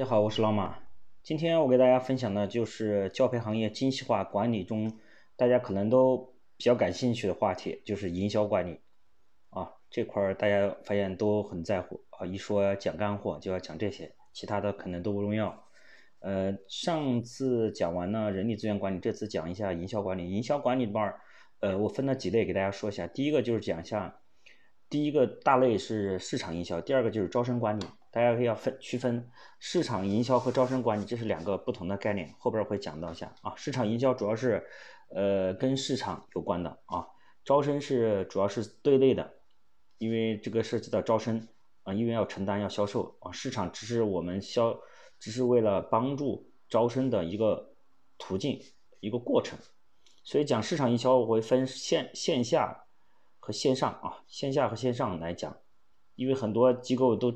大家好，我是老马。今天我给大家分享的就是教培行业精细化管理中，大家可能都比较感兴趣的话题，就是营销管理啊。这块儿大家发现都很在乎啊，一说讲干货就要讲这些，其他的可能都不重要。呃，上次讲完了人力资源管理，这次讲一下营销管理。营销管理里边儿，呃，我分了几类给大家说一下。第一个就是讲一下，第一个大类是市场营销，第二个就是招生管理。大家可以要分区分市场营销和招生管理，这是两个不同的概念，后边会讲到一下啊。市场营销主要是呃跟市场有关的啊，招生是主要是对内的，因为这个涉及到招生啊，因为要承担要销售啊，市场只是我们销，只是为了帮助招生的一个途径一个过程，所以讲市场营销我会分线线下和线上啊，线下和线上来讲，因为很多机构都。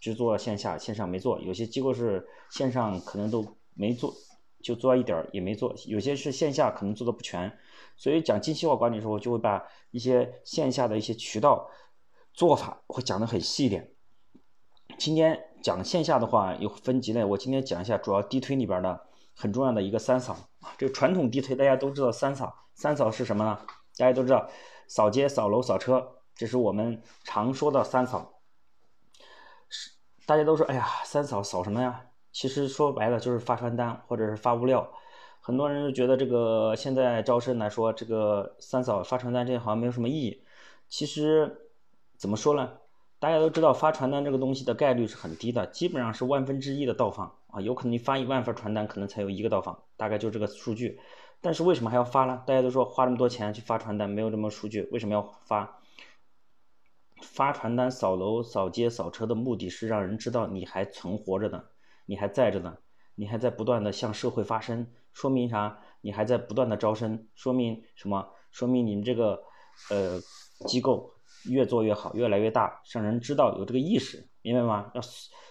只做线下，线上没做。有些机构是线上可能都没做，就做一点儿也没做。有些是线下可能做的不全，所以讲精细化管理的时候，就会把一些线下的一些渠道做法会讲的很细一点。今天讲线下的话有分几类，我今天讲一下主要地推里边的很重要的一个三扫。这个传统地推大家都知道三扫，三扫是什么呢？大家都知道扫街、扫楼、扫车，这是我们常说的三扫。大家都说，哎呀，三扫扫什么呀？其实说白了就是发传单或者是发物料。很多人就觉得这个现在招生来说，这个三扫发传单这好像没有什么意义。其实怎么说呢？大家都知道发传单这个东西的概率是很低的，基本上是万分之一的到访啊。有可能你发一万份传单，可能才有一个到访，大概就这个数据。但是为什么还要发呢？大家都说花那么多钱去发传单，没有这么数据，为什么要发？发传单、扫楼、扫街、扫车的目的是让人知道你还存活着呢，你还在着呢，你还在不断的向社会发声，说明啥？你还在不断的招生，说明什么？说明你们这个呃机构越做越好，越来越大，让人知道有这个意识，明白吗？要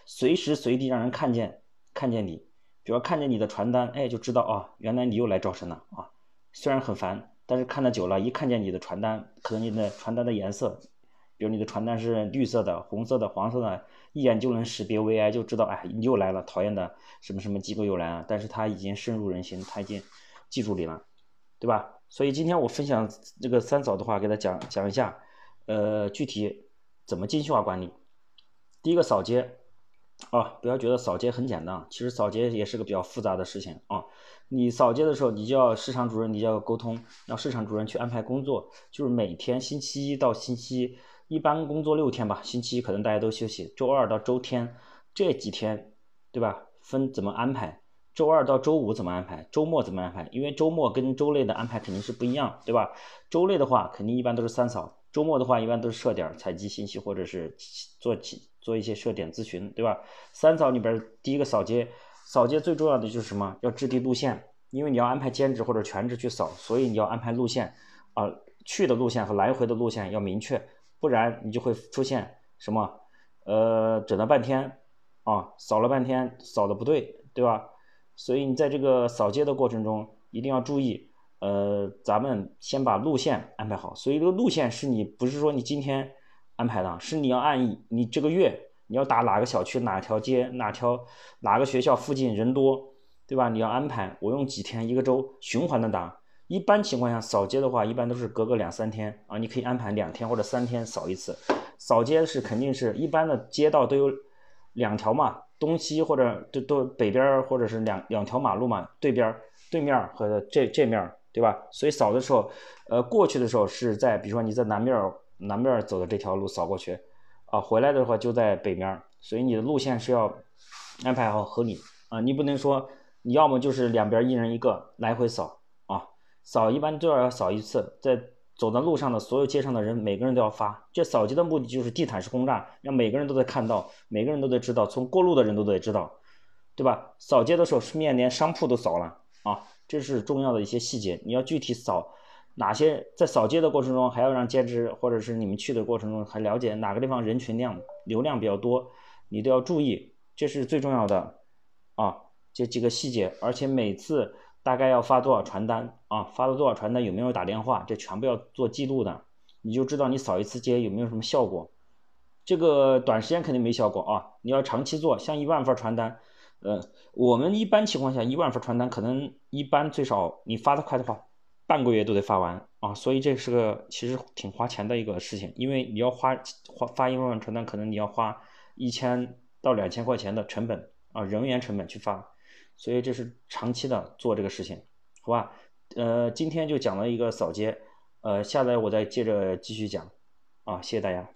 随时随地让人看见，看见你，比如看见你的传单，哎，就知道啊，原来你又来招生了啊。虽然很烦，但是看的久了，一看见你的传单，可能你的传单的颜色。比如你的传单是绿色的、红色的、黄色的，一眼就能识别 VI，就知道哎，你又来了，讨厌的什么什么机构又来了。但是它已经深入人心，它已经记住你了，对吧？所以今天我分享这个三扫的话，给他讲讲一下，呃，具体怎么精细化管理。第一个扫街啊，不要觉得扫街很简单，其实扫街也是个比较复杂的事情啊。你扫街的时候，你就要市场主任，你就要沟通，让市场主任去安排工作，就是每天星期一到星期。一般工作六天吧，星期一可能大家都休息，周二到周天这几天，对吧？分怎么安排？周二到周五怎么安排？周末怎么安排？因为周末跟周内的安排肯定是不一样，对吧？周内的话，肯定一般都是三扫；周末的话，一般都是设点、采集信息或者是做起做一些设点咨询，对吧？三扫里边第一个扫街，扫街最重要的就是什么？要制定路线，因为你要安排兼职或者全职去扫，所以你要安排路线啊，去的路线和来回的路线要明确。不然你就会出现什么，呃，整了半天，啊，扫了半天，扫的不对，对吧？所以你在这个扫街的过程中，一定要注意，呃，咱们先把路线安排好。所以这个路线是你不是说你今天安排的，是你要按你这个月你要打哪个小区、哪条街、哪条哪个学校附近人多，对吧？你要安排，我用几天一个周循环的打。一般情况下，扫街的话，一般都是隔个两三天啊，你可以安排两天或者三天扫一次。扫街是肯定是一般的街道都有两条嘛，东西或者都都北边或者是两两条马路嘛，对边对面和这这面对吧？所以扫的时候，呃，过去的时候是在比如说你在南面南面走的这条路扫过去，啊，回来的话就在北面，所以你的路线是要安排好合理啊，你不能说你要么就是两边一人一个来回扫。扫一般都要要扫一次，在走在路上的所有街上的人，每个人都要发。这扫街的目的就是地毯式轰炸，让每个人都得看到，每个人都得知道，从过路的人都得知道，对吧？扫街的时候，顺便连商铺都扫了啊，这是重要的一些细节。你要具体扫哪些，在扫街的过程中，还要让兼职或者是你们去的过程中，还了解哪个地方人群量流量比较多，你都要注意，这是最重要的啊，这几个细节，而且每次。大概要发多少传单啊？发了多少传单？有没有打电话？这全部要做记录的，你就知道你扫一次街有没有什么效果。这个短时间肯定没效果啊！你要长期做，像一万份传单，呃，我们一般情况下一万份传单，可能一般最少你发的快的话，半个月都得发完啊，所以这是个其实挺花钱的一个事情，因为你要花花发一万份传单，可能你要花一千到两千块钱的成本啊，人员成本去发，所以这是长期的做这个事情，好吧？呃，今天就讲了一个扫街，呃，下来我再接着继续讲，啊，谢谢大家。